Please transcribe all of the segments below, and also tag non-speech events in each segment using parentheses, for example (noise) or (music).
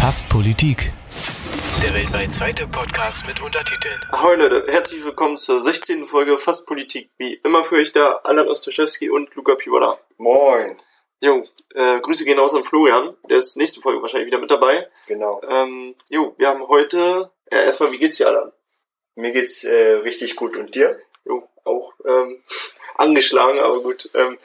Fast Politik. Der weltweit zweite Podcast mit Untertiteln. Ahoi Leute, herzlich willkommen zur 16. Folge Fast Politik. Wie immer für euch da Alan Ostoszewski und Luca Pivola. Moin. Jo, äh, Grüße gehen aus an Florian. Der ist nächste Folge wahrscheinlich wieder mit dabei. Genau. Ähm, jo, wir haben heute, ja, erstmal, wie geht's dir, Alan? Mir geht's äh, richtig gut und dir? Jo, auch ähm, angeschlagen, aber gut. Ähm,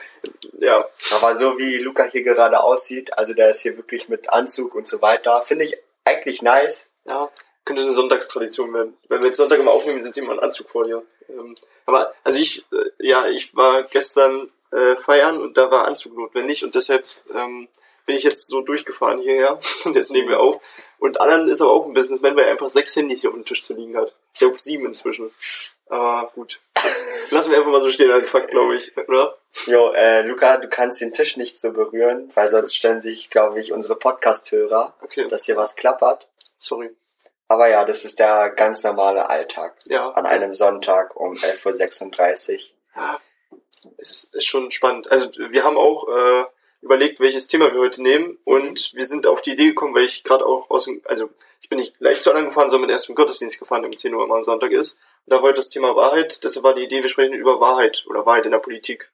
ja, Aber so wie Luca hier gerade aussieht, also der ist hier wirklich mit Anzug und so weiter, finde ich eigentlich nice. ja, könnte eine Sonntagstradition werden. Wenn wir jetzt Sonntag immer aufnehmen, sitzt jemand im Anzug vor dir. Ähm, aber, also ich, äh, ja, ich war gestern äh, feiern und da war Anzug notwendig und deshalb ähm, bin ich jetzt so durchgefahren hierher (laughs) und jetzt nehmen wir auf. Und Alan ist aber auch ein Businessman, weil er einfach sechs Handys hier auf dem Tisch zu liegen hat. Ich glaube sieben inzwischen. Aber gut, das lassen wir einfach mal so stehen als Fakt, glaube ich, oder? Jo, äh, Luca, du kannst den Tisch nicht so berühren, weil sonst stellen sich, glaube ich, unsere Podcast-Hörer, Okay, dass hier was klappert. sorry. Aber ja, das ist der ganz normale Alltag. Ja, An einem Sonntag um 11.36 Uhr. Ja, ist, ist schon spannend. Also wir haben auch äh, überlegt, welches Thema wir heute nehmen und wir sind auf die Idee gekommen, weil ich gerade auch aus dem, also ich bin nicht gleich zu anderen gefahren, sondern erst im Gottesdienst gefahren, der um 10 Uhr immer am Sonntag ist. Da war heute das Thema Wahrheit, deshalb war die Idee, wir sprechen über Wahrheit oder Wahrheit in der Politik.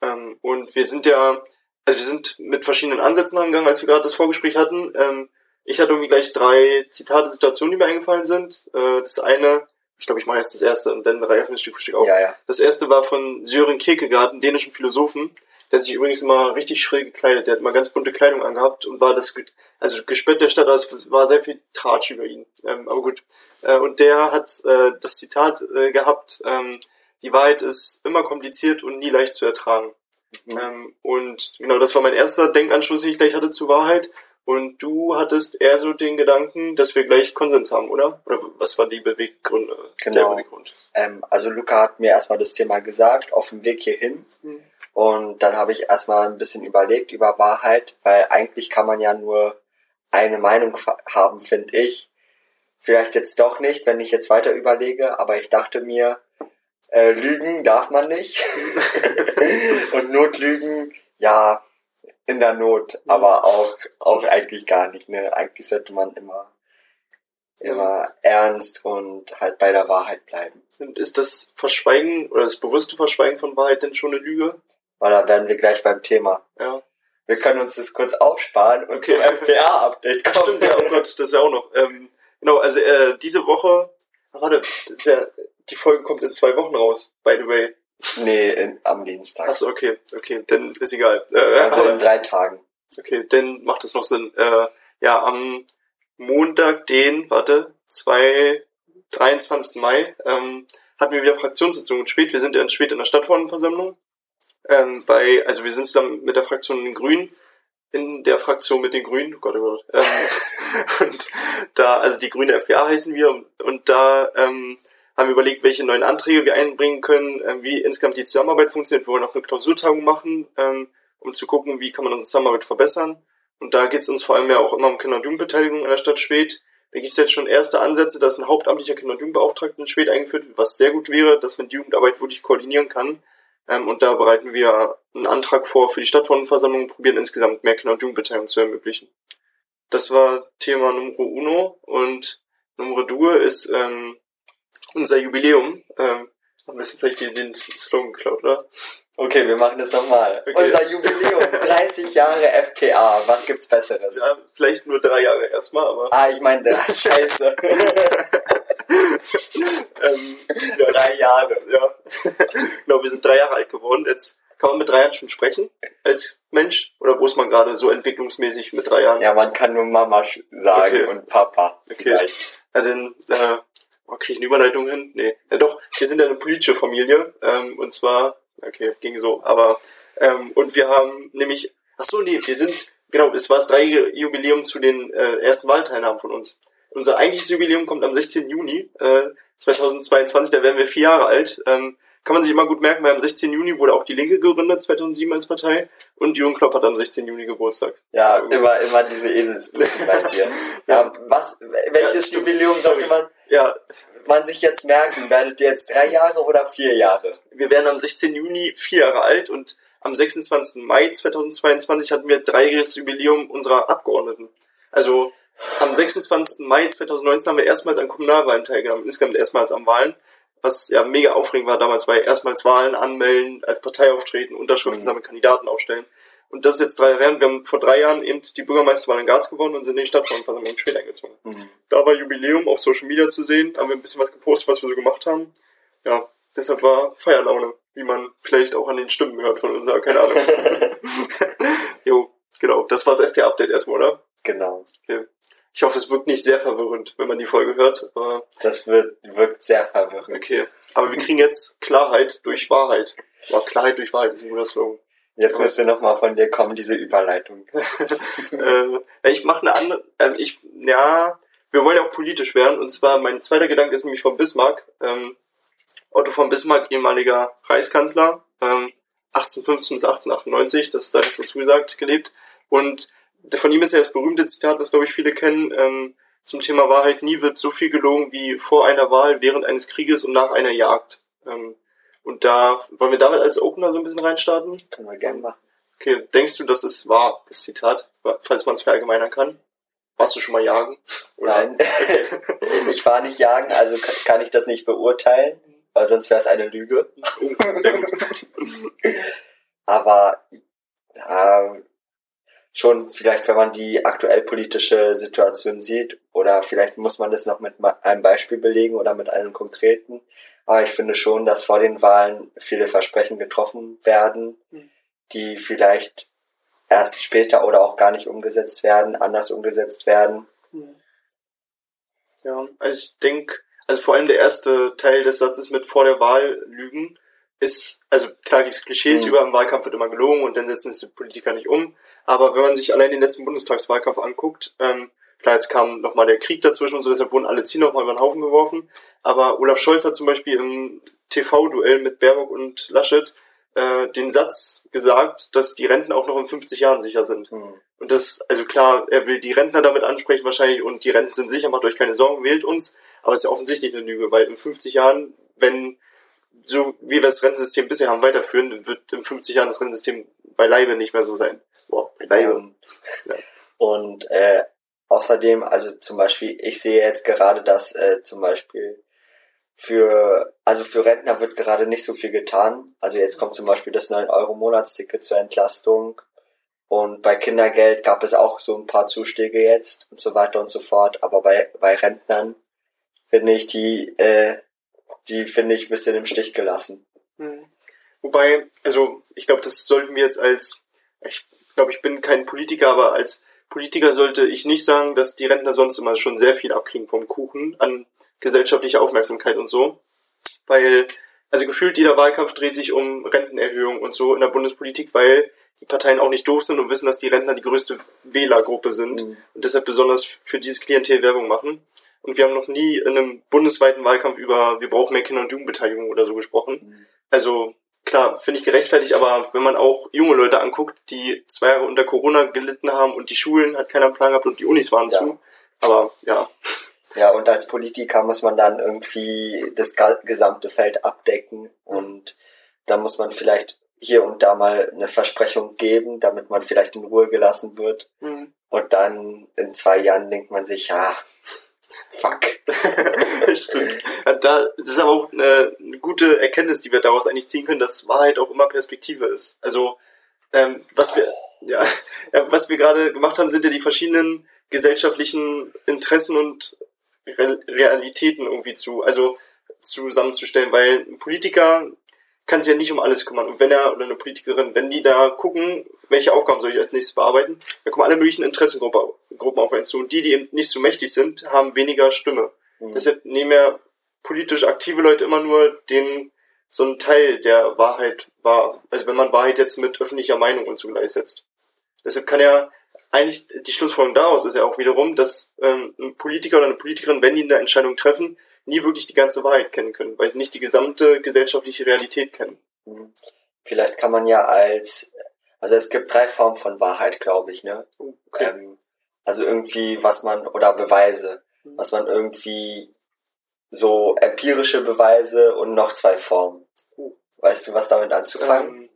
Ähm, und wir sind ja, also wir sind mit verschiedenen Ansätzen angegangen, als wir gerade das Vorgespräch hatten. Ähm, ich hatte irgendwie gleich drei Zitate, Situationen, die mir eingefallen sind. Äh, das eine, ich glaube, ich mache erst das erste und dann reifen wir Stück für Stück auf. Ja, ja. Das erste war von Sören Kierkegaard, einem dänischen Philosophen. Der hat sich übrigens immer richtig schräg gekleidet. Der hat immer ganz bunte Kleidung angehabt und war das, also Gespött der Stadt, es war sehr viel Tratsch über ihn. Ähm, aber gut. Äh, und der hat äh, das Zitat äh, gehabt, ähm, die Wahrheit ist immer kompliziert und nie leicht zu ertragen. Mhm. Ähm, und genau, das war mein erster Denkanschluss, den ich gleich hatte zur Wahrheit. Und du hattest eher so den Gedanken, dass wir gleich Konsens haben, oder? Oder was war die Beweggründe? Der Genau. Beweggrund? Ähm, also Luca hat mir erstmal das Thema gesagt, auf dem Weg hierhin. Mhm. Und dann habe ich erstmal ein bisschen überlegt über Wahrheit, weil eigentlich kann man ja nur eine Meinung haben, finde ich. Vielleicht jetzt doch nicht, wenn ich jetzt weiter überlege, aber ich dachte mir, äh, lügen darf man nicht. (laughs) Und Notlügen, ja, in der Not, aber auch, auch eigentlich gar nicht. Ne? Eigentlich sollte man immer, immer ernst und halt bei der Wahrheit bleiben. Und ist das Verschweigen oder das bewusste Verschweigen von Wahrheit denn schon eine Lüge? Weil da werden wir gleich beim Thema. Ja. Wir können uns das kurz aufsparen und Okay. zum FPA-Update Ach, kommen. stimmt, ja, oh Gott, das ist ja auch noch. Ähm, genau, also äh, diese Woche, warte, das ja, die Folge kommt in zwei Wochen raus, by the way. Nee, in, am Dienstag. Achso, okay, okay, dann ist egal. Äh, also aber- in drei Tagen. Okay, dann macht es noch Sinn. Äh, ja, am Montag, den, warte, zwei, 23. Mai, ähm, hatten wir wieder Fraktionssitzung in Schwedt. Wir sind ja in Schwedt in der Stadtverordnetenversammlung. Ähm, bei, also wir sind zusammen mit der Fraktion den Grünen, in der Fraktion mit den Grünen, oh Gott, oh Gott. Ähm, (laughs) und da, also die grüne FPA heißen wir, und, da ähm, haben wir überlegt, welche neuen Anträge wir einbringen können, ähm, wie insgesamt die Zusammenarbeit funktioniert. Wir wollen auch eine Klausurtagung machen, ähm, um zu gucken, wie kann man unsere Zusammenarbeit verbessern. Und da geht es uns vor allem ja auch immer um Kinder- und Jugendbeteiligung in der Stadt Schwedt. Da gibt es jetzt schon erste Ansätze, dass ein hauptamtlicher Kinder- und Jugendbeauftragter in Schwedt eingeführt wird, was sehr gut wäre, dass man die Jugendarbeit wirklich koordinieren kann. Ähm, und da bereiten wir einen Antrag vor für die Stadtverordnetenversammlung und probieren insgesamt mehr Kinder- und Jugendbeteiligung zu ermöglichen. Das war Thema Numero Uno und Numero Due ist ähm, unser Jubiläum. Ähm, haben wir jetzt richtig den Slogan geklaut, oder? Okay, wir machen das nochmal. Okay. Unser Jubiläum, (laughs) 30 Jahre FPA. Was gibt's Besseres? Ja, vielleicht nur drei Jahre erstmal, aber Ah, ich meine, (laughs) scheiße. (laughs) ähm, ja, drei Jahre. ja. genau, wir sind drei Jahre alt geworden. Jetzt kann man mit drei Jahren schon sprechen als Mensch? Oder wo ist man gerade so entwicklungsmäßig mit drei Jahren? Ja, man kann nur Mama sagen Okay. und Papa. Okay. Vielleicht. Ja, dann äh, oh, kriege ich eine Überleitung hin? Nee. Ja doch, wir sind ja eine politische Familie. Ähm, und zwar, okay, ging so, aber ähm, und wir haben nämlich, ach so, nee, wir sind, genau, es war das drei Jubiläum zu den äh, ersten Wahlteilnahmen von uns. Unser eigentliches Jubiläum kommt am 16. Juni äh, 2022, da werden wir vier Jahre alt. Ähm, kann man sich immer gut merken, weil am 16. Juni wurde auch die Linke gegründet, 2007 als Partei. Und Jürgen Klopp hat am 16. Juni Geburtstag. Ja, immer, immer diese Eselsbrüche bei (laughs) dir. Ja, was, welches Ja, Jubiläum sollte man, Ja, man sich jetzt merken? Werdet ihr jetzt drei Jahre oder vier Jahre? wir werden am 16. Juni vier Jahre alt und am 26. Mai 2022 hatten wir dreijähriges Jubiläum unserer Abgeordneten. Also am 26. Mai 2019 haben wir erstmals an Kommunalwahlen teilgenommen, insgesamt erstmals an Wahlen, was ja mega aufregend war damals, weil erstmals Wahlen anmelden, als Partei auftreten, Unterschriften Mhm. sammeln, Kandidaten aufstellen. Und das ist jetzt drei Jahre her. Wir haben vor drei Jahren eben die Bürgermeisterwahl in Garz gewonnen und sind in die Stadtversammlung in Schwedt eingezogen. Mhm. Da war Jubiläum auf Social Media zu sehen, haben wir ein bisschen was gepostet, was wir so gemacht haben. Ja, deshalb war Feierlaune, wie man vielleicht auch an den Stimmen hört von unserer, keine Ahnung. (laughs) (laughs) jo, genau. Das war das FP-Update erstmal, oder? Genau. Okay. Ich hoffe, es wirkt nicht sehr verwirrend, wenn man die Folge hört. Aber Das wird, wirkt sehr verwirrend. okay. Aber wir kriegen jetzt Klarheit durch Wahrheit. Ja, Klarheit durch Wahrheit ist ein guter Slogan. Jetzt müsste nochmal von dir kommen, diese Überleitung. (laughs) äh, ich mache eine andere, ähm, ich, ja, wir wollen ja auch politisch werden. Und zwar, mein zweiter Gedanke ist nämlich von Bismarck. Ähm, Otto von Bismarck, ehemaliger Reichskanzler, ähm, 1815 bis 1898, das sei dazu gesagt, gelebt. Und von ihm ist ja das berühmte Zitat, was glaube ich viele kennen, ähm, zum Thema Wahrheit, nie wird so viel gelogen wie vor einer Wahl, während eines Krieges und nach einer Jagd. Ähm, und da wollen wir damit als Opener so ein bisschen reinstarten. Können wir gerne machen. Okay, denkst du, das ist wahr, das Zitat, falls man es verallgemeinern kann? Warst du schon mal jagen? Nein, (laughs) ich war nicht jagen, also ka- kann ich das nicht beurteilen, weil sonst wäre es eine Lüge. Oh, sehr gut. (laughs) Aber äh, schon vielleicht, wenn man die aktuell politische Situation sieht, oder vielleicht muss man das noch mit einem Beispiel belegen oder mit einem konkreten. Aber ich finde schon, dass vor den Wahlen viele Versprechen getroffen werden, Mhm. die vielleicht erst später oder auch gar nicht umgesetzt werden, anders umgesetzt werden. Ja, also ich denke, also vor allem der erste Teil des Satzes mit vor der Wahl lügen ist, also klar gibt's Klischees Mhm. über im Wahlkampf wird immer gelogen und dann setzen es die Politiker nicht um. Aber wenn man sich allein den letzten Bundestagswahlkampf anguckt, ähm, klar, jetzt kam nochmal der Krieg dazwischen und so, deshalb wurden alle Ziele nochmal über den Haufen geworfen. Aber Olaf Scholz hat zum Beispiel im TV-Duell mit Baerbock und Laschet äh, den Satz gesagt, dass die Renten auch noch in 50 Jahren sicher sind. Hm. Und das, also klar, er will die Rentner damit ansprechen wahrscheinlich und die Renten sind sicher, macht euch keine Sorgen, wählt uns. Aber es ist ja offensichtlich eine Lüge, weil in 50 Jahren, wenn so wie wir das Rentensystem bisher haben weiterführen, wird in 50 Jahren das Rentensystem beileibe nicht mehr so sein. Boah, beileibe. Und, Ja. und äh, außerdem, also zum Beispiel, ich sehe jetzt gerade, dass äh, zum Beispiel für, also für Rentner wird gerade nicht so viel getan. Also jetzt kommt zum Beispiel das 9-Euro-Monatsticket zur Entlastung. Und bei Kindergeld gab es auch so ein paar Zuschläge jetzt und so weiter und so fort. Aber bei, bei Rentnern finde ich die, äh, die finde ich ein bisschen im Stich gelassen. Mhm. Wobei, also ich glaube, das sollten wir jetzt als, ich glaube, ich bin kein Politiker, aber als Politiker sollte ich nicht sagen, dass die Rentner sonst immer schon sehr viel abkriegen vom Kuchen an gesellschaftlicher Aufmerksamkeit und so. Weil, also gefühlt jeder Wahlkampf dreht sich um Rentenerhöhung und so in der Bundespolitik, weil die Parteien auch nicht doof sind und wissen, dass die Rentner die größte Wählergruppe sind Mhm. und deshalb besonders für dieses Klientel Werbung machen. Und wir haben noch nie in einem bundesweiten Wahlkampf über wir brauchen mehr Kinder- und Jugendbeteiligung oder so gesprochen. Mhm. Also klar, finde ich gerechtfertigt, aber wenn man auch junge Leute anguckt, die zwei Jahre unter Corona gelitten haben und die Schulen hat keiner einen Plan gehabt und die Unis waren Ja. zu. Aber ja, Ja, und als Politiker muss man dann irgendwie das gesamte Feld abdecken und da muss man vielleicht hier und da mal eine Versprechung geben, damit man vielleicht in Ruhe gelassen wird. Mhm. Und dann in zwei Jahren denkt man sich, ja, fuck. (laughs) stimmt. Da, das ist aber auch eine, gute Erkenntnis, die wir daraus eigentlich ziehen können, dass Wahrheit auch immer Perspektive ist. Also ähm, was wir ja, ja, (laughs) was wir gerade gemacht haben, sind ja die verschiedenen gesellschaftlichen Interessen und Re Realitäten irgendwie zu, also zusammenzustellen, weil ein Politiker kann sich ja nicht um alles kümmern. Und wenn er oder eine Politikerin, wenn die da gucken, welche Aufgaben soll ich als nächstes bearbeiten, da kommen alle möglichen Interessengruppen Gruppen auf einen zu. Und die, die eben nicht so mächtig sind, haben weniger Stimme. Mhm. Deshalb nehmen ja politisch aktive Leute immer nur den so einen Teil der Wahrheit wahr. Also wenn man Wahrheit jetzt mit öffentlicher Meinung und so gleichsetzt. Deshalb kann ja eigentlich die Schlussfolgerung daraus ist ja auch wiederum, dass ähm, ein Politiker oder eine Politikerin, wenn die eine Entscheidung treffen, nie wirklich die ganze Wahrheit kennen können, weil sie nicht die gesamte gesellschaftliche Realität kennen. Mhm. Vielleicht kann man ja als, also es gibt drei Formen von Wahrheit, glaube ich, ne? Okay. Ähm, also irgendwie, was man, oder Beweise, Mhm. was man irgendwie so empirische Beweise und noch zwei Formen. Oh. Weißt du, was damit anzufangen? Ähm,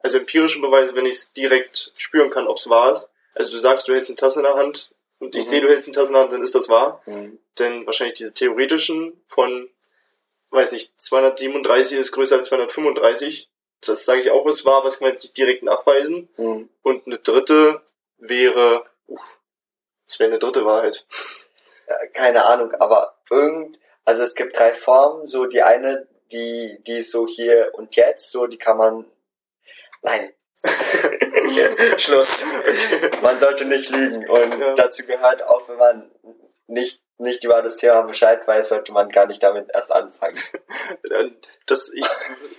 also empirische Beweise, wenn ich es direkt spüren kann, ob es wahr ist. Also du sagst, du hältst eine Tasse in der Hand, und ich Mhm. sehe, du hältst die Tasse in der Hand, dann ist das wahr. Mhm. Denn wahrscheinlich diese theoretischen von, weiß nicht, 237 ist größer als 235. Das sage ich auch, ist wahr, was kann man jetzt nicht direkt nachweisen. Mhm. Und eine dritte wäre, uff, das wäre eine dritte Wahrheit. (laughs) Ja, keine Ahnung, aber irgend, also es gibt drei Formen, so die eine, die, die ist so hier und jetzt, so die kann man, nein. (laughs) (laughs) Schluss. Man sollte nicht lügen und Ja. dazu gehört auch, wenn man nicht, nicht über das Thema Bescheid weiß, sollte man gar nicht damit erst anfangen. Das ich,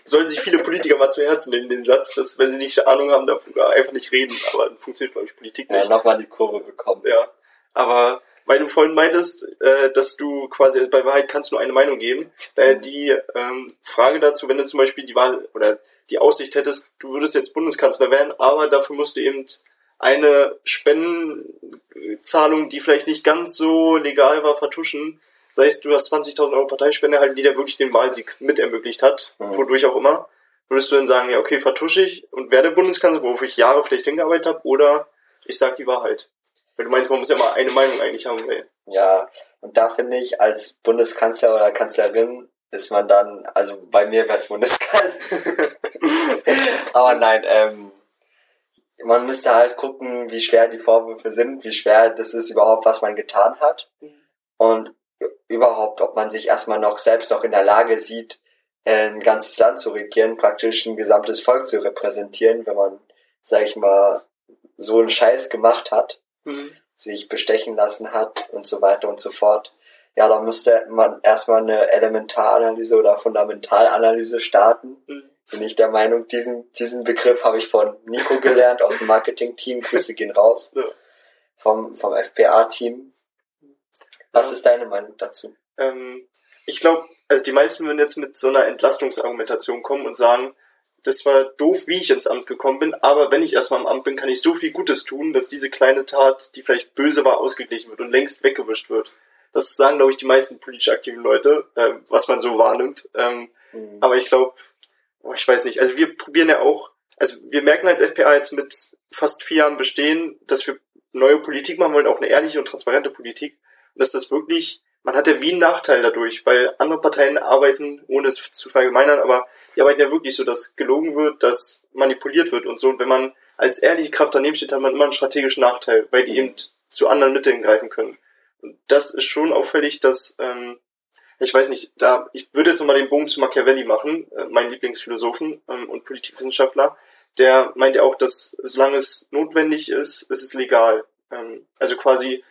sollen sich viele Politiker mal zu Herzen nehmen, den Satz, dass wenn sie nicht Ahnung haben, darüber einfach nicht reden. Aber dann funktioniert, glaube ich, Politik Ja, nicht. nochmal die Kurve bekommen. Ja, aber weil du vorhin meintest, äh, dass du quasi bei Wahrheit kannst nur eine Meinung geben, daher die ähm, Frage dazu, wenn du zum Beispiel die Wahl oder die Aussicht hättest, du würdest jetzt Bundeskanzler werden, aber dafür musst du eben eine Spendenzahlung, die vielleicht nicht ganz so legal war, vertuschen. Sei es, du hast 20.000 Euro Parteispende erhalten, die dir wirklich den Wahlsieg mit ermöglicht hat, Mhm. wodurch auch immer. Würdest du dann sagen, ja, okay, vertusche ich und werde Bundeskanzler, worauf ich Jahre vielleicht hingearbeitet habe, oder ich sag die Wahrheit? Weil du meinst, man muss ja mal eine Meinung eigentlich haben. Weil, Ja, und da finde ich, als Bundeskanzler oder Kanzlerin ist man dann, also bei mir wäre es Bundeskanzler. (laughs) Aber nein, ähm, man müsste halt gucken, wie schwer die Vorwürfe sind, wie schwer das ist überhaupt, was man getan hat. Und überhaupt, ob man sich erstmal noch selbst noch in der Lage sieht, ein ganzes Land zu regieren, praktisch ein gesamtes Volk zu repräsentieren, wenn man, sag ich mal, so einen Scheiß gemacht hat sich bestechen lassen hat und so weiter und so fort. Ja, da müsste man erstmal eine Elementaranalyse oder Fundamentalanalyse starten. Mhm. Bin ich der Meinung, diesen, diesen Begriff habe ich von Nico gelernt aus dem Marketing-Team. Grüße gehen raus. Ja. Vom, vom FPA-Team. Was Ja. ist deine Meinung dazu? Ähm, ich glaube, also die meisten würden jetzt mit so einer Entlastungsargumentation kommen und sagen, das war doof, wie ich ins Amt gekommen bin, aber wenn ich erstmal im Amt bin, kann ich so viel Gutes tun, dass diese kleine Tat, die vielleicht böse war, ausgeglichen wird und längst weggewischt wird. Das sagen, glaube ich, die meisten politisch aktiven Leute, äh, was man so wahrnimmt. Ähm, Hm. aber ich glaube, oh, ich weiß nicht, also wir probieren ja auch, also wir merken als FPA jetzt mit fast vier Jahren bestehen, dass wir neue Politik machen wollen, auch eine ehrliche und transparente Politik. Und dass das wirklich, man hat ja wie einen Nachteil dadurch, weil andere Parteien arbeiten, ohne es zu verallgemeinern, aber die arbeiten ja wirklich so, dass gelogen wird, dass manipuliert wird und so. Und wenn man als ehrliche Kraft daneben steht, hat man immer einen strategischen Nachteil, weil die eben zu anderen Mitteln greifen können. Und das ist schon auffällig, dass, ähm, ich weiß nicht, da, ich würde jetzt nochmal den Bogen zu Machiavelli machen, äh, mein Lieblingsphilosophen ähm, und Politikwissenschaftler, der meint ja auch, dass solange es notwendig ist, ist es legal. Ähm, also quasi,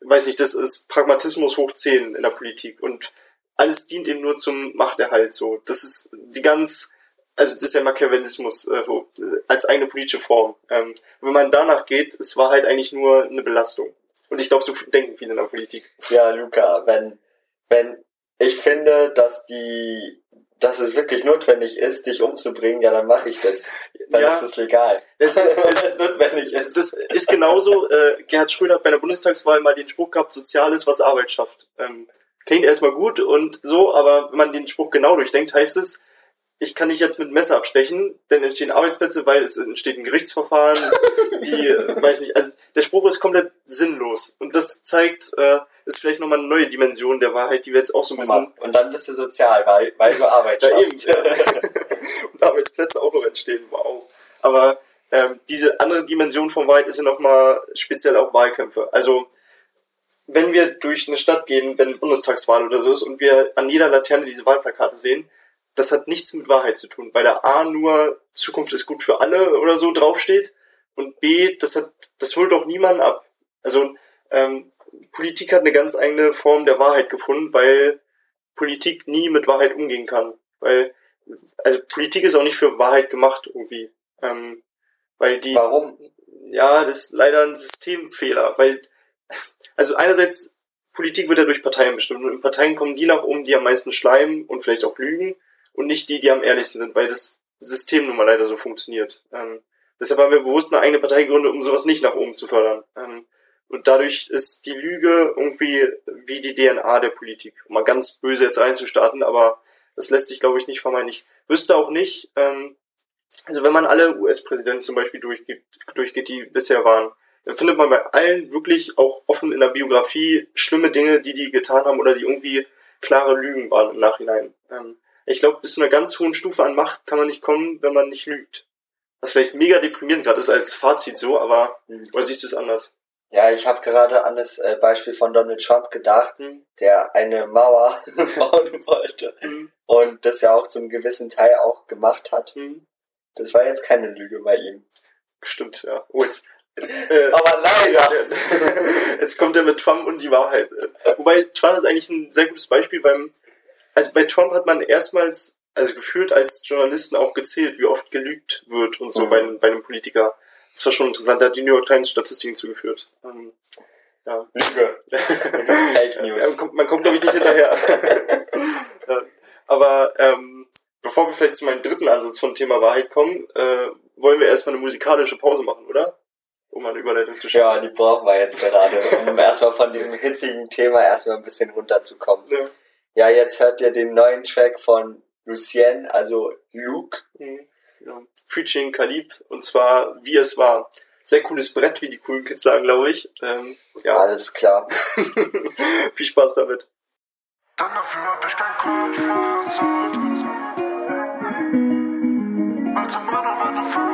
weiß nicht, das ist Pragmatismus hoch 10 in der Politik und alles dient eben nur zum Machterhalt so. Das ist die ganz, also das ist der Machiavellismus äh, äh, als eigene politische Form. Ähm, wenn man danach geht, es war halt eigentlich nur eine Belastung. Und ich glaube, so denken viele in der Politik. Ja, Luca, wenn, wenn ich finde, dass die, dass es wirklich notwendig ist, dich umzubringen, ja, dann mache ich das. Dann Ja. ist es legal. Es- (laughs) Wenn es notwendig ist. Das ist genauso, äh, Gerhard Schröder hat bei einer Bundestagswahl mal den Spruch gehabt, Soziales, was Arbeit schafft. Ähm, klingt erstmal gut und so, aber wenn man den Spruch genau durchdenkt, heißt es, ich kann nicht jetzt mit Messer abstechen, denn entstehen Arbeitsplätze, weil es entsteht ein Gerichtsverfahren, die, äh, weiß nicht, also der Spruch ist komplett sinnlos und das zeigt, äh, ist vielleicht nochmal eine neue Dimension der Wahrheit, die wir jetzt auch so ein bisschen Und dann bist du sozial, weil, weil du Arbeit Ja, schaffst. eben. (laughs) und Arbeitsplätze auch noch entstehen. Wow. Aber ähm, diese andere Dimension von Wahrheit ist ja nochmal speziell auch Wahlkämpfe. Also wenn wir durch eine Stadt gehen, wenn Bundestagswahl oder so ist und wir an jeder Laterne diese Wahlplakate sehen, das hat nichts mit Wahrheit zu tun, weil da A nur Zukunft ist gut für alle oder so draufsteht und B, das hat, das holt doch niemanden ab. Also ähm, Politik hat eine ganz eigene Form der Wahrheit gefunden, weil Politik nie mit Wahrheit umgehen kann. Weil, also Politik ist auch nicht für Wahrheit gemacht irgendwie. Ähm, weil die, Warum? ja, das ist leider ein Systemfehler, weil, also einerseits, Politik wird ja durch Parteien bestimmt und in Parteien kommen die nach oben, die am meisten schleimen und vielleicht auch lügen und nicht die, die am ehrlichsten sind, weil das System nun mal leider so funktioniert. Ähm, deshalb haben wir bewusst eine eigene Partei gegründet, um sowas nicht nach oben zu fördern. Ähm, und dadurch ist die Lüge irgendwie wie die DNA der Politik. Um mal ganz böse jetzt reinzustarten, aber das lässt sich, glaube ich, nicht vermeiden. Ich wüsste auch nicht, ähm, also wenn man alle US-Präsidenten zum Beispiel durchgeht, durchgeht, die bisher waren, dann findet man bei allen wirklich auch offen in der Biografie schlimme Dinge, die die getan haben oder die irgendwie klare Lügen waren im Nachhinein. Ähm, ich glaube, bis zu einer ganz hohen Stufe an Macht kann man nicht kommen, wenn man nicht lügt. Was vielleicht mega deprimierend gerade ist als Fazit so, aber mhm. oder siehst du es anders? Ja, ich habe gerade an das äh, Beispiel von Donald Trump gedacht, mhm. der eine Mauer (laughs) bauen wollte mhm. und das ja auch zum gewissen Teil auch gemacht hat. Mhm. Das war jetzt keine Lüge bei ihm. Stimmt, ja. Oh, jetzt, jetzt äh, Aber leider. (laughs) jetzt kommt er mit Trump und die Wahrheit. Wobei Trump ist eigentlich ein sehr gutes Beispiel beim, also bei Trump hat man erstmals, also gefühlt als Journalisten auch gezählt, wie oft gelügt wird und so mhm. bei, bei einem Politiker. Das war schon interessant. Da hat die New York Times Statistiken zugeführt. Ähm, ja. Lüge. (laughs) Fake News. Ja, man kommt, glaube ich, nicht hinterher. (laughs) Aber ähm, bevor wir vielleicht zu meinem dritten Ansatz von Thema Wahrheit kommen, äh, wollen wir erstmal eine musikalische Pause machen, oder? Um eine Überleitung zu schaffen. Ja, die brauchen wir jetzt gerade, um (laughs) erstmal von diesem hitzigen Thema erstmal ein bisschen runterzukommen. Ja. ja, jetzt hört ihr den neuen Track von Lucien, also Luke. Mhm. Ja featuring Kalib und zwar Wie es war. Sehr cooles Brett, wie die coolen Kids sagen, glaube ich. Ähm, ja. Alles klar. (laughs) Viel Spaß damit. Dann dafür hab ich kein Kopf versorgt. Also meine Werte voll,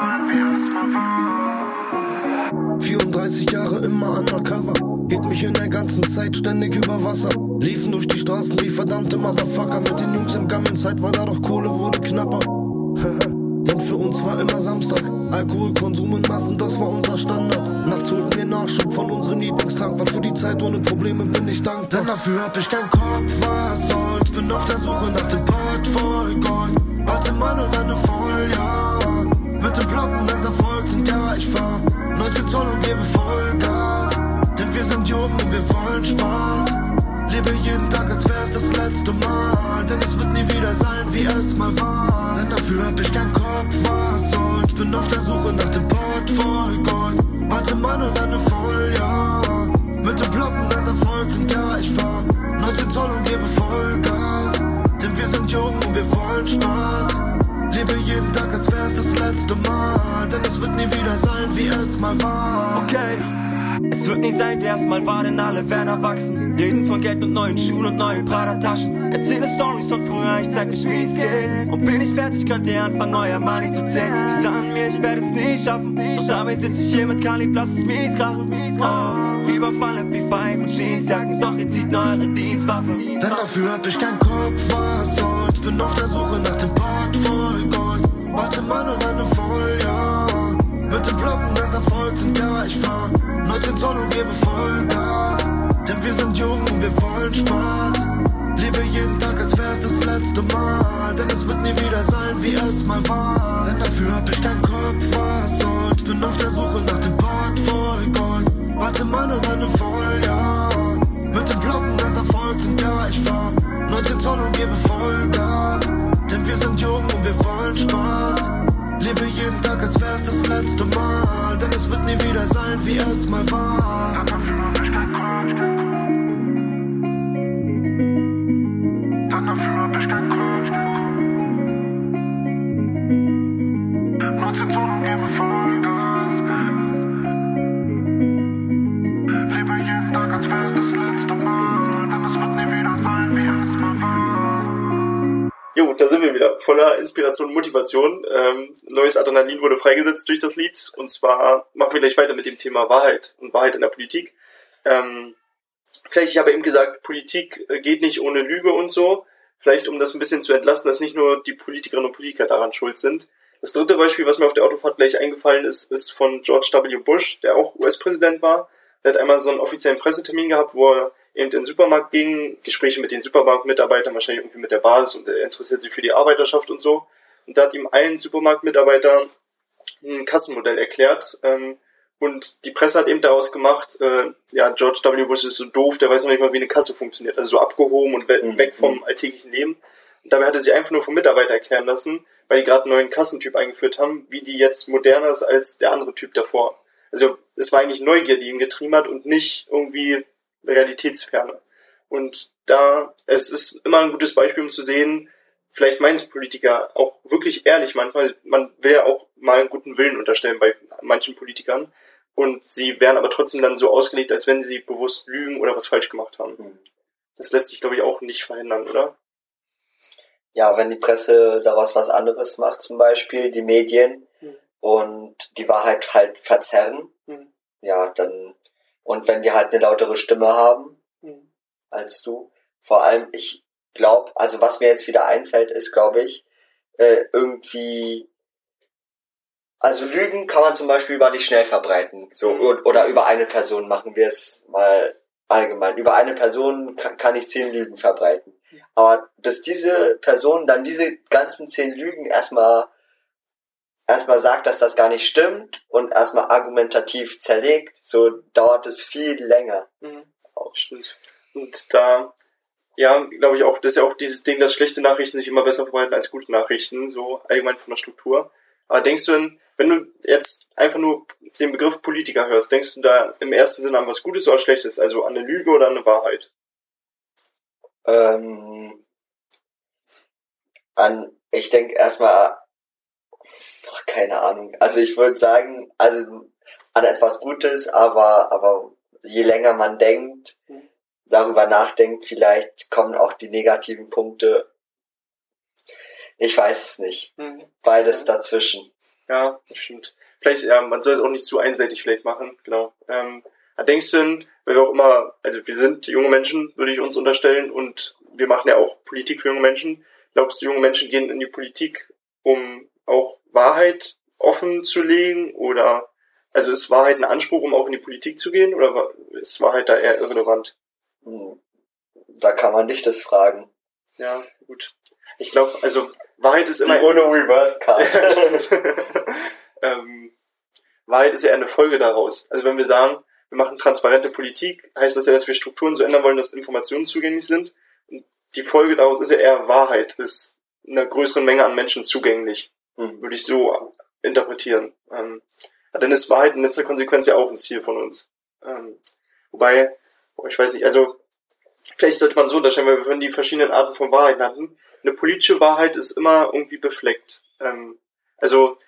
wird nie wieder sein, wie es mal war. 34 Jahre immer undercover. Geht mich in der ganzen Zeit ständig über Wasser. Liefen durch die Straßen wie verdammte Motherfucker. Mit den Jungs im Gammelzeit war da doch Kohle wurde knapper. (laughs) Denn für uns war immer Samstag. Alkoholkonsum in Massen, das war unser Standard. Nachts holten wir Nachschub von unserem Lieblingstag. War für die Zeit ohne Probleme, bin ich dankbar. Denn dafür hab ich keinen Kopf, was soll's. Bin auf der Suche nach dem Port voll Gold. Warte meine Wände voll, ja. Mit den Blocken des Erfolgs und ja, ich fahr 19 Zoll und gebe Vollgas. Denn wir sind jung und wir wollen Spaß. Lebe jeden Tag, als wär's das letzte Mal. Denn es wird nie wieder sein, wie es mal war. Denn dafür hab ich keinen Kopf, was soll's. Bin auf der Suche nach dem Port voll Gold. Warte meine Wände voll, ja. Mit den Blocken des Erfolgs und ja, ich fahr 19 Zoll und gebe Vollgas. Denn wir sind jung und wir wollen Spaß. Lebe jeden Tag, als wär's das letzte Mal. Denn es wird nie wieder sein, wie es mal war. Okay. Es wird nie sein, wie es mal war, denn alle werden erwachsen. Reden von Geld und neuen Schuhen und neuen Prada-Taschen. Erzähle Stories von früher, ich zeig euch, wie es geht. Und bin ich fertig, könnt ihr anfangen, euer Money zu zählen. Sie sagen mir, ich werde es nie schaffen. Und dabei sitze ich hier mit Kalib, lass es mies krachen. Oh, Überfall, MP5 und Jeansjacken, doch ihr zieht eure Dienstwaffe. Denn dafür hab ich keinen Kopf, was soll's. Bin auf der Suche nach dem Part voll Gold. Warte meine Wände voll, ja. Mit den Blocken des Erfolgs und ja, ich fahr 19 Zoll und gebe Vollgas. Denn wir sind jung und wir wollen Spaß. Lebe jeden Tag, als wär's das letzte Mal. Denn es wird nie wieder sein, wie es mal war. Denn dafür hab ich keinen Kopf, was soll's. Bin auf der Suche nach dem Part voll Gold. Warte meine Wände voll, ja. Mit den Blocken des Erfolgs und ja, ich fahr 19 Zoll und gebe Vollgas. Denn wir sind jung und wir wollen Spaß. Lebe jeden Tag, als wär's das letzte Mal. Denn es wird nie wieder sein, wie es mal war. Tag, als wär's das letzte Mal. Denn es wird nie wieder sein, wie es mal war. Jo, da sind wir wieder. Voller Inspiration und Motivation. Ähm, neues Adrenalin wurde freigesetzt durch das Lied. Und zwar machen wir gleich weiter mit dem Thema Wahrheit und Wahrheit in der Politik. Ähm, vielleicht, ich habe eben gesagt, Politik äh, geht nicht ohne Lüge und so. Vielleicht, um das ein bisschen zu entlasten, dass nicht nur die Politikerinnen und Politiker daran schuld sind. Das dritte Beispiel, was mir auf der Autofahrt gleich eingefallen ist, ist von George W. Bush, der auch US-Präsident war. Der hat einmal so einen offiziellen Pressetermin gehabt, wo er eben in den Supermarkt ging, Gespräche mit den Supermarktmitarbeitern, wahrscheinlich irgendwie mit der Basis und er interessiert sich für die Arbeiterschaft und so. Und da hat ihm allen Supermarktmitarbeitern ein Kassenmodell erklärt. Ähm, und die Presse hat eben daraus gemacht, äh, ja, George W. Bush ist so doof, der weiß noch nicht mal, wie eine Kasse funktioniert. Also so abgehoben und we mhm. weg vom alltäglichen Leben. Und dabei hat er sich einfach nur vom Mitarbeiter erklären lassen, weil die gerade einen neuen Kassentyp eingeführt haben, wie die jetzt moderner ist als der andere Typ davor. Also es war eigentlich Neugier, die ihn getrieben hat und nicht irgendwie realitätsferne. Und da, es ist immer ein gutes Beispiel, um zu sehen, vielleicht meinen es Politiker auch wirklich ehrlich manchmal. Man will ja auch mal einen guten Willen unterstellen bei manchen Politikern. Und sie werden aber trotzdem dann so ausgelegt, als wenn sie bewusst lügen oder was falsch gemacht haben. Hm. Das lässt sich, glaube ich, auch nicht verhindern, oder? Ja, wenn die Presse daraus was anderes macht, zum Beispiel die Medien. Und die Wahrheit halt verzerren, Hm. ja, dann und wenn die halt eine lautere Stimme haben Hm. als du, vor allem ich glaube, also was mir jetzt wieder einfällt, ist, glaube ich, äh, irgendwie also Lügen kann man zum Beispiel über dich schnell verbreiten. So, Mhm. oder über eine Person machen wir es mal allgemein. Über eine Person kann, kann ich zehn Lügen verbreiten. Aber dass diese Person dann diese ganzen zehn Lügen erstmal erstmal sagt, dass das gar nicht stimmt und erstmal argumentativ zerlegt, so dauert es viel länger. Mhm. Auch stimmt. Und da, ja, glaube ich auch, das ist ja auch dieses Ding, dass schlechte Nachrichten sich immer besser verbreiten als gute Nachrichten, so allgemein von der Struktur. Aber denkst du denn, wenn du jetzt einfach nur den Begriff Politiker hörst, denkst du da im ersten Sinne an was Gutes oder Schlechtes? Also an eine Lüge oder an eine Wahrheit? Ähm, an, ich denke erstmal, ach, keine Ahnung. Also ich würde sagen, also an etwas Gutes, aber, aber je länger man denkt, Mhm. darüber nachdenkt, vielleicht kommen auch die negativen Punkte. Ich weiß es nicht. Beides dazwischen. Ja, das stimmt. Vielleicht, ja, man soll es auch nicht zu einseitig vielleicht machen, genau. Ähm, denkst du denn, weil wir auch immer, also wir sind junge Menschen, würde ich uns unterstellen, und wir machen ja auch Politik für junge Menschen. Glaubst du, junge Menschen gehen in die Politik, um auch Wahrheit offen zu legen? Oder, also ist Wahrheit ein Anspruch, um auch in die Politik zu gehen? Oder ist Wahrheit da eher irrelevant? Hm. Da kann man dich das fragen. Ja, gut. Ich glaube, also Wahrheit ist immer... ohne Reverse Card. (laughs) (laughs) ähm, Wahrheit ist ja eine Folge daraus. Also wenn wir sagen, wir machen transparente Politik, heißt das ja, dass wir Strukturen so ändern wollen, dass Informationen zugänglich sind. Und die Folge daraus ist ja eher Wahrheit, ist einer größeren Menge an Menschen zugänglich. Würde ich so interpretieren. Ähm, dann ist Wahrheit in letzter Konsequenz ja auch ein Ziel von uns. Ähm, wobei, ich weiß nicht, also vielleicht sollte man so unterscheiden, weil wir vorhin die verschiedenen Arten von Wahrheiten hatten. Eine politische Wahrheit ist immer irgendwie befleckt. Ähm, also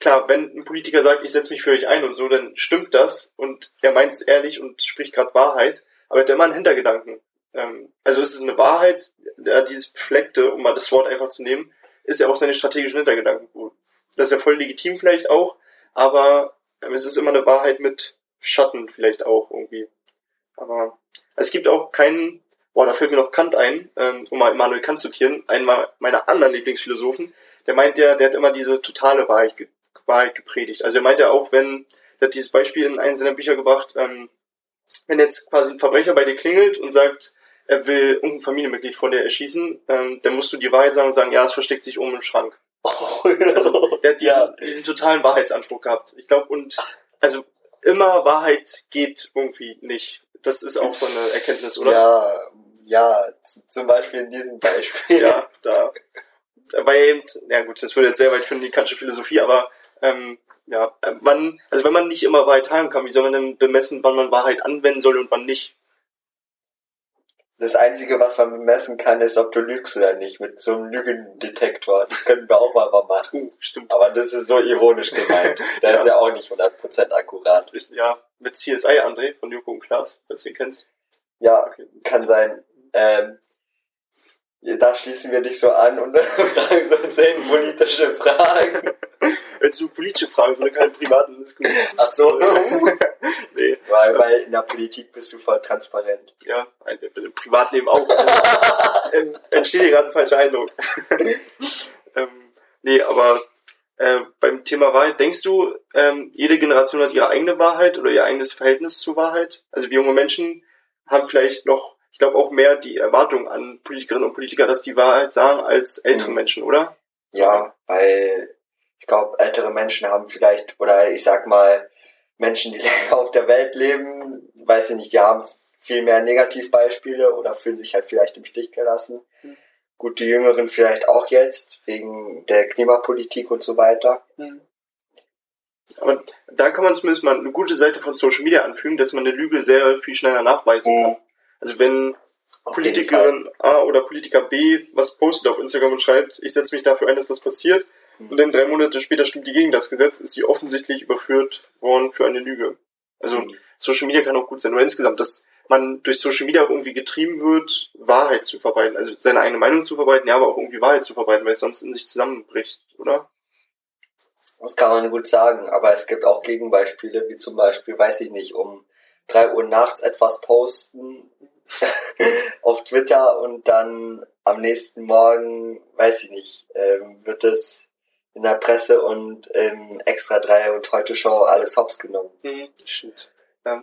klar, wenn ein Politiker sagt, ich setze mich für euch ein und so, dann stimmt das und er meint es ehrlich und spricht gerade Wahrheit, aber er hat immer einen Hintergedanken. Ähm, also ist es eine Wahrheit, dieses Befleckte, um mal das Wort einfach zu nehmen, ist ja auch seine strategischen Hintergedanken. Das ist ja voll legitim vielleicht auch, aber ähm, es ist immer eine Wahrheit mit Schatten vielleicht auch irgendwie. Aber es gibt auch keinen, boah, da fällt mir noch Kant ein, ähm, um mal Immanuel Kant zu zitieren, einen meiner anderen Lieblingsphilosophen, der meint ja, der hat immer diese totale Wahrheit, Wahrheit gepredigt. Also er meint ja auch, wenn, der hat dieses Beispiel in einem seiner Bücher gebracht, ähm, wenn jetzt quasi ein Verbrecher bei dir klingelt und sagt, er will irgendein Familienmitglied von dir erschießen, ähm, dann musst du die Wahrheit sagen und sagen, ja, es versteckt sich oben im Schrank. (laughs) Also, der hat diesen, ja. diesen totalen Wahrheitsanspruch gehabt. Ich glaube, und also immer Wahrheit geht irgendwie nicht. Das ist auch so eine Erkenntnis, oder? Ja, ja, zum Beispiel in diesem Beispiel. ja, da. Weil eben, ja gut, das würde jetzt sehr weit führen, die kantische Philosophie, aber ähm, ja, wann, also wenn man nicht immer Wahrheit haben kann, wie soll man denn bemessen, wann man Wahrheit anwenden soll und wann nicht? Das Einzige, was man bemessen kann, ist, ob du lügst oder nicht, mit so einem Lügendetektor. Das können wir auch mal machen. (laughs) Stimmt. Aber das ist so ironisch gemeint. (laughs) Der Ja. ist ja auch nicht 100% akkurat. Ja, mit CSI André von Joko und Klaas, falls du ihn kennst. Ja, Okay. kann sein. Ähm, da schließen wir dich so an und (laughs) fragen so zehn politische Fragen. Wenn du politische Fragen sind, keine privaten, ist gut. Ach so. (laughs) nee, weil, weil in der Politik bist du voll transparent. ja, ein, im Privatleben auch. (laughs) ähm, entsteht hier gerade ein falscher Eindruck. ähm, nee, aber äh, beim Thema Wahrheit, denkst du, ähm, jede Generation hat ihre eigene Wahrheit oder ihr eigenes Verhältnis zur Wahrheit? Also wir junge Menschen haben vielleicht noch, ich glaube auch mehr die Erwartung an Politikerinnen und Politiker, dass die Wahrheit sagen, als ältere Mhm. Menschen, oder? Ja, weil ich glaube, ältere Menschen haben vielleicht, oder ich sag mal, Menschen, die (laughs) länger auf der Welt leben, weiß ich nicht, die haben viel mehr Negativbeispiele oder fühlen sich halt vielleicht im Stich gelassen. Mhm. Gut, die Jüngeren vielleicht auch jetzt, wegen der Klimapolitik und so weiter. Aber da kann man zumindest mal eine gute Seite von Social Media anfügen, dass man eine Lüge sehr viel schneller nachweisen Mhm. kann. Also wenn Auf Politikerin A oder Politiker B was postet auf Instagram und schreibt, ich setze mich dafür ein, dass das passiert, Mhm. und dann drei Monate später stimmt die gegen das Gesetz, ist sie offensichtlich überführt worden für eine Lüge. Also Mhm. Social Media kann auch gut sein, nur insgesamt, dass man durch Social Media auch irgendwie getrieben wird, Wahrheit zu verbreiten, also seine eigene Meinung zu verbreiten, ja, aber auch irgendwie Wahrheit zu verbreiten, weil es sonst in sich zusammenbricht, oder? Das kann man gut sagen, aber es gibt auch Gegenbeispiele, wie zum Beispiel, weiß ich nicht, um drei Uhr nachts etwas posten (laughs) auf Twitter und dann am nächsten Morgen, weiß ich nicht, ähm, wird es in der Presse und im Extra 3 und Heute Show alles hops genommen. Mhm, stimmt.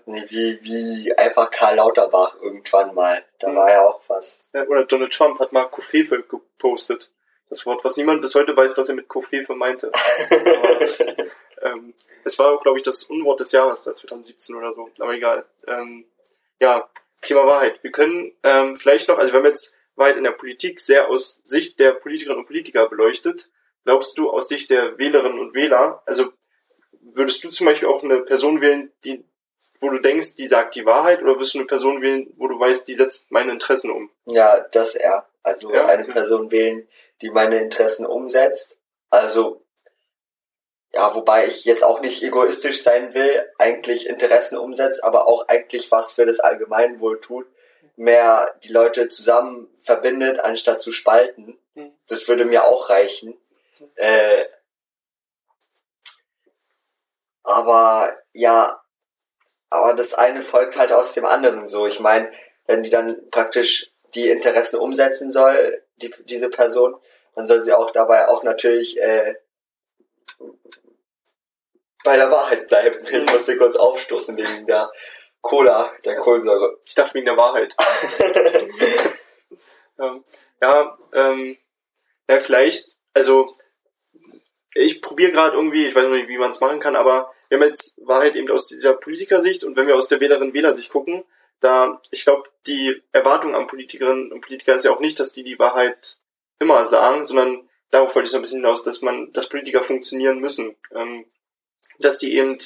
Nee, Wie, wie einfach Karl Lauterbach irgendwann mal. Da Mhm. war ja auch was. Ja, oder Donald Trump hat mal Kofefe gepostet. Das Wort, was niemand bis heute weiß, was er mit Kofefe meinte. (laughs) Ähm, es war auch, glaube ich, das Unwort des Jahres, da 2017 oder so. Aber egal. Ähm, ja, Thema Wahrheit. Wir können ähm, vielleicht noch, also wir haben jetzt Wahrheit in der Politik sehr aus Sicht der Politikerinnen und Politiker beleuchtet. Glaubst du aus Sicht der Wählerinnen und Wähler, also würdest du zum Beispiel auch eine Person wählen, die, wo du denkst, die sagt die Wahrheit, oder wirst du eine Person wählen, wo du weißt, die setzt meine Interessen um? Ja, das er. Also Ja, eine okay. Person wählen, die meine Interessen umsetzt. Also, ja, wobei ich jetzt auch nicht egoistisch sein will, eigentlich Interessen umsetzt, aber auch eigentlich was für das Allgemeinwohl tut, mehr die Leute zusammen verbindet, anstatt zu spalten. Mhm. Das würde mir auch reichen. Äh, aber ja, aber das eine folgt halt aus dem anderen so. Ich meine, wenn die dann praktisch die Interessen umsetzen soll, die, diese Person, dann soll sie auch dabei auch natürlich äh, bei der Wahrheit bleiben. Ich musste kurz aufstoßen wegen der Cola, der Kohlensäure. Ich dachte wegen der Wahrheit. (laughs) ähm, ja, ähm, ja, vielleicht, also ich probiere gerade irgendwie, ich weiß noch nicht, wie man es machen kann, aber wir haben jetzt Wahrheit eben aus dieser Politikersicht und wenn wir aus der Wählerinnen-Wählersicht gucken, da, ich glaube, die Erwartung an Politikerinnen und Politiker ist ja auch nicht, dass die die Wahrheit immer sagen, sondern darauf wollte ich so ein bisschen hinaus, dass man, dass Politiker funktionieren müssen, ähm, dass die eben,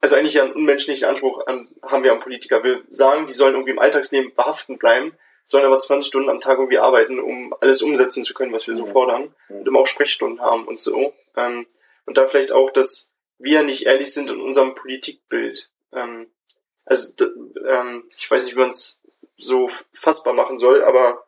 also eigentlich einen unmenschlichen Anspruch an, haben wir an Politiker. Wir sagen, die sollen irgendwie im Alltagsleben behaften bleiben, sollen aber 20 Stunden am Tag irgendwie arbeiten, um alles umsetzen zu können, was wir so Mhm. fordern und immer auch Sprechstunden haben und so. Ähm, und da vielleicht auch, dass wir nicht ehrlich sind in unserem Politikbild. Ähm, also ähm, ich weiß nicht, wie man es so fassbar machen soll, aber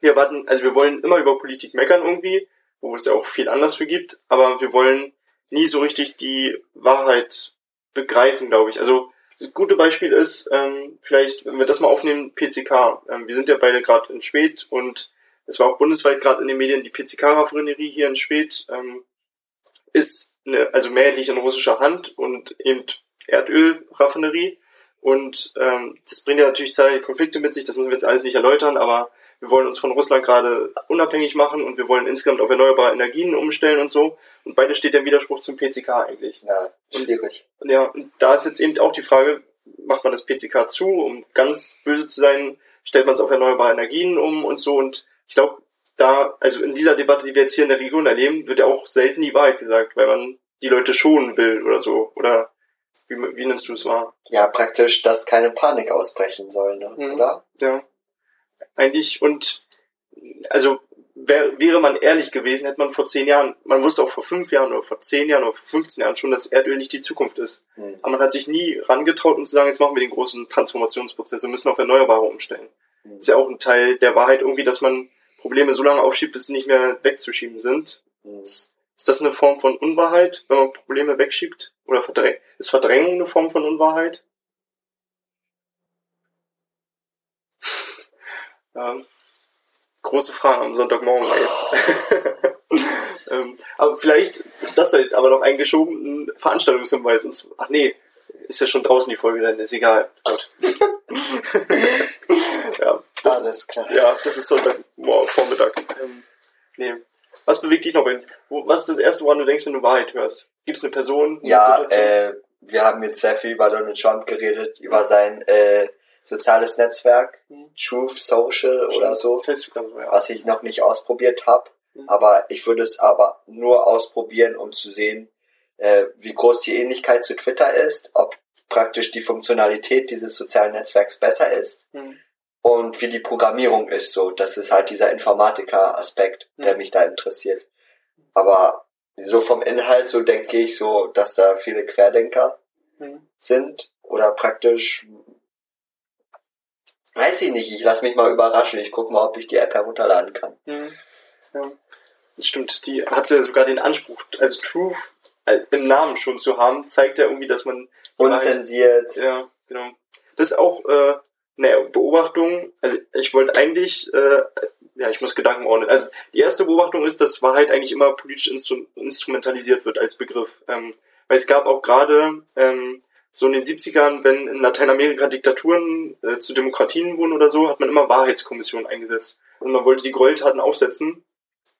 wir erwarten, also wir wollen immer über Politik meckern irgendwie, wo es ja auch viel Anlass für gibt, aber wir wollen nie so richtig die Wahrheit begreifen, glaube ich. Also das gute Beispiel ist, ähm, vielleicht, wenn wir das mal aufnehmen, PCK. Ähm, wir sind ja beide gerade in Schwedt und es war auch bundesweit gerade in den Medien die PCK-Raffinerie hier in Schwedt, ähm, ist eine, also mehrheitlich in russischer Hand und eben Erdölraffinerie. Und ähm, das bringt ja natürlich zahlreiche Konflikte mit sich, das müssen wir jetzt alles nicht erläutern, aber wir wollen uns von Russland gerade unabhängig machen und wir wollen insgesamt auf erneuerbare Energien umstellen und so. Und beide steht im Widerspruch zum PCK eigentlich. Ja, schwierig. Und ja, und da ist jetzt eben auch die Frage, macht man das PCK zu, um ganz böse zu sein, stellt man es auf erneuerbare Energien um und so. Und ich glaube, da, also in dieser Debatte, die wir jetzt hier in der Region erleben, wird ja auch selten die Wahrheit gesagt, weil man die Leute schonen will oder so. Oder wie, wie nimmst du es wahr? Ja, praktisch, dass keine Panik ausbrechen soll, ne? Mhm. oder? Ja. Eigentlich, und also wär, wäre man ehrlich gewesen, hätte man vor zehn Jahren, man wusste auch vor fünf Jahren oder vor zehn Jahren oder vor 15 Jahren schon, dass Erdöl nicht die Zukunft ist. Mhm. Aber man hat sich nie rangetraut, um zu sagen, jetzt machen wir den großen Transformationsprozess, wir müssen auf Erneuerbare umstellen. Mhm. Ist ja auch ein Teil der Wahrheit irgendwie, dass man Probleme so lange aufschiebt, bis sie nicht mehr wegzuschieben sind. Mhm. Ist, ist das eine Form von Unwahrheit, wenn man Probleme wegschiebt? Oder verdräng ist Verdrängung eine Form von Unwahrheit? Ja, große Frage am Sonntagmorgen. Ey. (laughs) ähm, aber vielleicht, das halt, aber noch eingeschoben, ein Veranstaltungshinweis. Und, ach nee, ist ja schon draußen die Folge, dann ist egal. Gut. (laughs) ja, das, Alles klar. ja, das ist Sonntag, wow, Vormittag. Ähm, nee. Was bewegt dich noch in? Wo, was ist das Erste, woran du denkst, wenn du Wahrheit hörst? Gibt es eine Person? eine Ja, äh, wir haben jetzt sehr viel über Donald Trump geredet, über sein äh, soziales Netzwerk, Mhm. Truth Social oder so, ja. was ich noch nicht ausprobiert habe. Mhm. Aber ich würde es aber nur ausprobieren, um zu sehen, äh, wie groß die Ähnlichkeit zu Twitter ist, ob praktisch die Funktionalität dieses sozialen Netzwerks besser ist Hm. und wie die Programmierung ist so. Das ist halt dieser Informatiker-Aspekt, der Mhm. mich da interessiert. Aber so vom Inhalt, so denke ich so, dass da viele Querdenker sind oder praktisch weiß ich nicht, ich lass mich mal überraschen. Ich guck mal, ob ich die App herunterladen kann. Hm. Ja. Das stimmt, die hatte ja sogar den Anspruch, also Truth äh, im Namen schon zu haben, zeigt ja irgendwie, dass man Unzensiert. Ja, genau. Das ist auch äh, eine Beobachtung. Also ich wollte eigentlich, äh, ja, ich muss Gedanken ordnen. Also die erste Beobachtung ist, dass Wahrheit eigentlich immer politisch instru instrumentalisiert wird als Begriff. Ähm, weil es gab auch gerade ähm, so in den 70ern, wenn in Lateinamerika Diktaturen äh, zu Demokratien wurden oder so, hat man immer Wahrheitskommissionen eingesetzt. Und man wollte die Gräueltaten aufsetzen.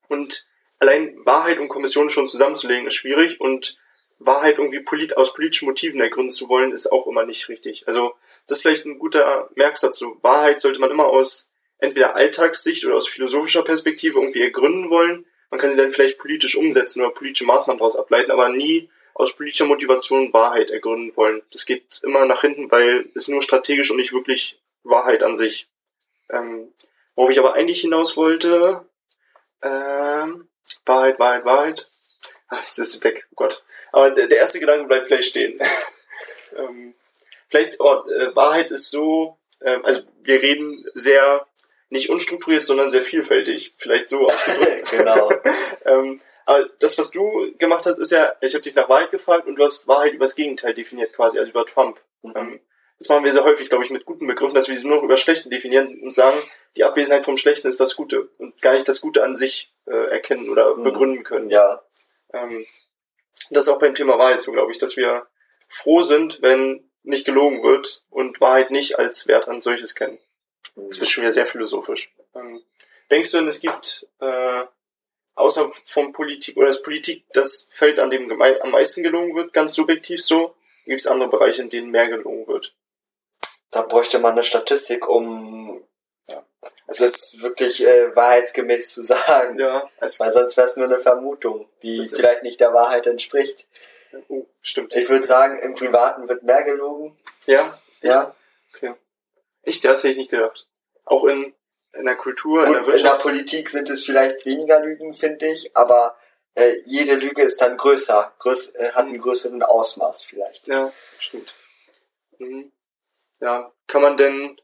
Und allein Wahrheit und Kommission schon zusammenzulegen ist schwierig und Wahrheit irgendwie polit aus politischen Motiven ergründen zu wollen, ist auch immer nicht richtig. Also das ist vielleicht ein guter Merksatz. So, Wahrheit sollte man immer aus entweder Alltagssicht oder aus philosophischer Perspektive irgendwie ergründen wollen. Man kann sie dann vielleicht politisch umsetzen oder politische Maßnahmen daraus ableiten, aber nie aus politischer Motivation Wahrheit ergründen wollen. Das geht immer nach hinten, weil es nur strategisch und nicht wirklich Wahrheit an sich. Ähm, worauf ich aber eigentlich hinaus wollte, ähm, Wahrheit, Wahrheit, Wahrheit. Ah, es ist weg, oh Gott. Aber der, der erste Gedanke bleibt vielleicht stehen. (laughs) ähm, vielleicht, oh, äh, Wahrheit ist so, ähm, also wir reden sehr, nicht unstrukturiert, sondern sehr vielfältig. Vielleicht so (laughs) genau. (laughs) ähm, aber das, was du gemacht hast, ist ja, ich habe dich nach Wahrheit gefragt und du hast Wahrheit über das Gegenteil definiert quasi, also über Trump. Mhm. Das machen wir sehr häufig, glaube ich, mit guten Begriffen, dass wir sie nur noch über Schlechte definieren und sagen, die Abwesenheit vom Schlechten ist das Gute und gar nicht das Gute an sich äh, erkennen oder Mhm. begründen können. Ja. Ähm, das ist auch beim Thema Wahrheit so, glaube ich, dass wir froh sind, wenn nicht gelogen wird und Wahrheit nicht als Wert an solches kennen. Das wird schon wieder sehr philosophisch. Ähm, denkst du denn, es gibt äh, außer von Politik oder das Politik das Feld, an dem am meisten gelogen wird, ganz subjektiv so? Gibt es andere Bereiche, in denen mehr gelogen wird? Da bräuchte man eine Statistik, um ja, also das wirklich äh, wahrheitsgemäß zu sagen. Ja, also, Weil sonst wäre es nur eine Vermutung, die vielleicht nicht der Wahrheit entspricht. oh, stimmt. Ich würde sagen, im Privaten wird mehr gelogen. Ja, echt? Ja. Okay. Echt, das hätte ich nicht gedacht. Auch in, in der Kultur, in Und der in der Wirtschaft. Politik sind es vielleicht weniger Lügen, finde ich, aber äh, jede Lüge ist dann größer, größ, äh, hat einen größeren Ausmaß vielleicht. Ja, stimmt. Mhm. Ja, kann man denn,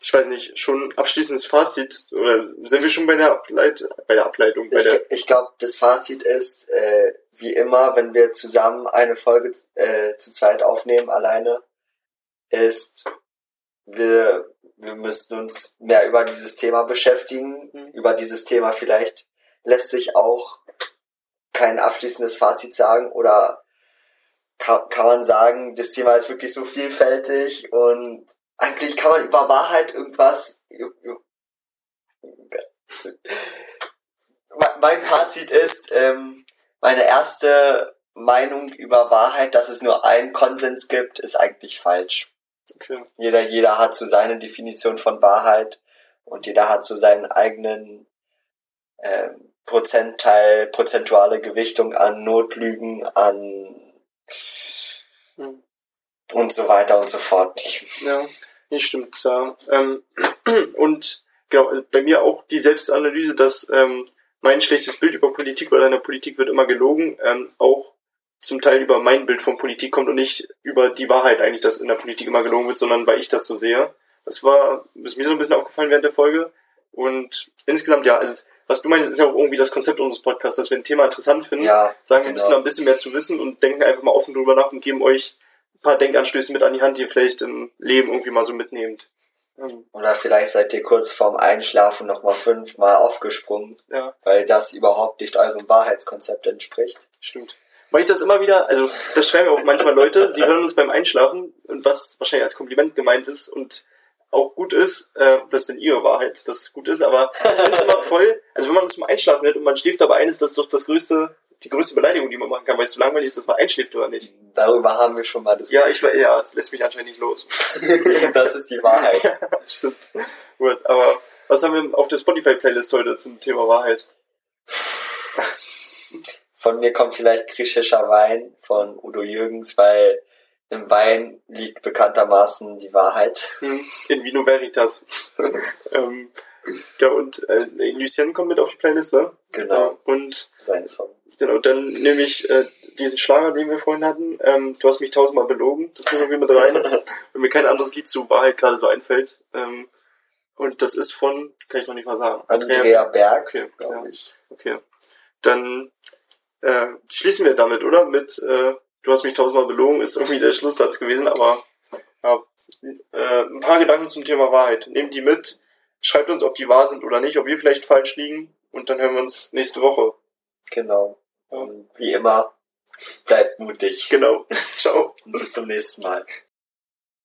ich weiß nicht, schon abschließendes Fazit, oder sind wir schon bei der, Ableit bei der Ableitung, bei Ich, der, ich glaube, das Fazit ist, äh, wie immer, wenn wir zusammen eine Folge äh, zu zweit aufnehmen, alleine, ist, wir, wir müssten uns mehr über dieses Thema beschäftigen. Mhm. Über dieses Thema vielleicht lässt sich auch kein abschließendes Fazit sagen oder kann, kann man sagen, das Thema ist wirklich so vielfältig und eigentlich kann man über Wahrheit irgendwas mein Fazit ist, ähm, meine erste Meinung über Wahrheit, dass es nur einen Konsens gibt, ist eigentlich falsch. Okay. Jeder, jeder hat so seine Definition von Wahrheit und jeder hat so seinen eigenen ähm, Prozentteil, prozentuale Gewichtung an Notlügen, an Hm. und so weiter und so fort. Ja, nee, stimmt, ja. Ähm, (clears throat) und genau, also bei mir auch die Selbstanalyse, dass ähm, mein schlechtes Bild über Politik oder in der Politik wird immer gelogen, ähm, auch zum Teil über mein Bild von Politik kommt und nicht über die Wahrheit eigentlich, dass in der Politik immer gelogen wird, sondern weil ich das so sehe. Das war, ist mir so ein bisschen aufgefallen während der Folge. Und insgesamt, ja, also was du meinst, ist ja auch irgendwie das Konzept unseres Podcasts, dass wir ein Thema interessant finden, ja, sagen, wir genau. müssen da ein bisschen mehr zu wissen und denken einfach mal offen drüber nach und geben euch ein paar Denkanstöße mit an die Hand, die ihr vielleicht im Leben irgendwie mal so mitnehmt. Ähm, Oder vielleicht seid ihr kurz vorm Einschlafen nochmal fünfmal aufgesprungen, Ja, weil das überhaupt nicht eurem Wahrheitskonzept entspricht. stimmt. Weil ich das immer wieder, also das schreiben auch manchmal Leute, sie hören uns beim Einschlafen und was wahrscheinlich als Kompliment gemeint ist und auch gut ist, äh, das ist denn ihre Wahrheit, dass es gut ist, aber ich immer voll, also wenn man uns zum Einschlafen hört und man schläft dabei ein, ist das doch das größte, die größte Beleidigung, die man machen kann, weil es so langweilig ist, dass man einschläft oder nicht. Darüber haben wir schon mal das. Ja, ich war, ja, es lässt mich anscheinend nicht los. (laughs) das ist die Wahrheit. (laughs) Stimmt. Gut, aber was haben wir auf der Spotify-Playlist heute zum Thema Wahrheit? Von mir kommt vielleicht griechischer Wein von Udo Jürgens, weil im Wein liegt bekanntermaßen die Wahrheit. Hm, In Vino Veritas. (laughs) ähm, ja, und äh, Lucien kommt mit auf die Playlist, ne? Genau, und sein Song. genau, dann nehme ich äh, diesen Schlager, den wir vorhin hatten. Ähm, du hast mich tausendmal belogen. Das nehmen wir mit rein. (laughs) Wenn mir kein anderes Lied zur Wahrheit gerade so einfällt. Ähm, und das ist von, kann ich noch nicht mal sagen. Andrea Berg, Okay, glaube ja. ich. Okay. Dann äh, schließen wir damit, oder? Mit äh, Du hast mich tausendmal belogen, ist irgendwie der Schlusssatz gewesen, aber ja, äh, ein paar Gedanken zum Thema Wahrheit. Nehmt die mit, schreibt uns, ob die wahr sind oder nicht, ob wir vielleicht falsch liegen und dann hören wir uns nächste Woche. Genau. Und wie immer, bleibt mutig. Genau. (laughs) Ciao. Und bis zum nächsten Mal.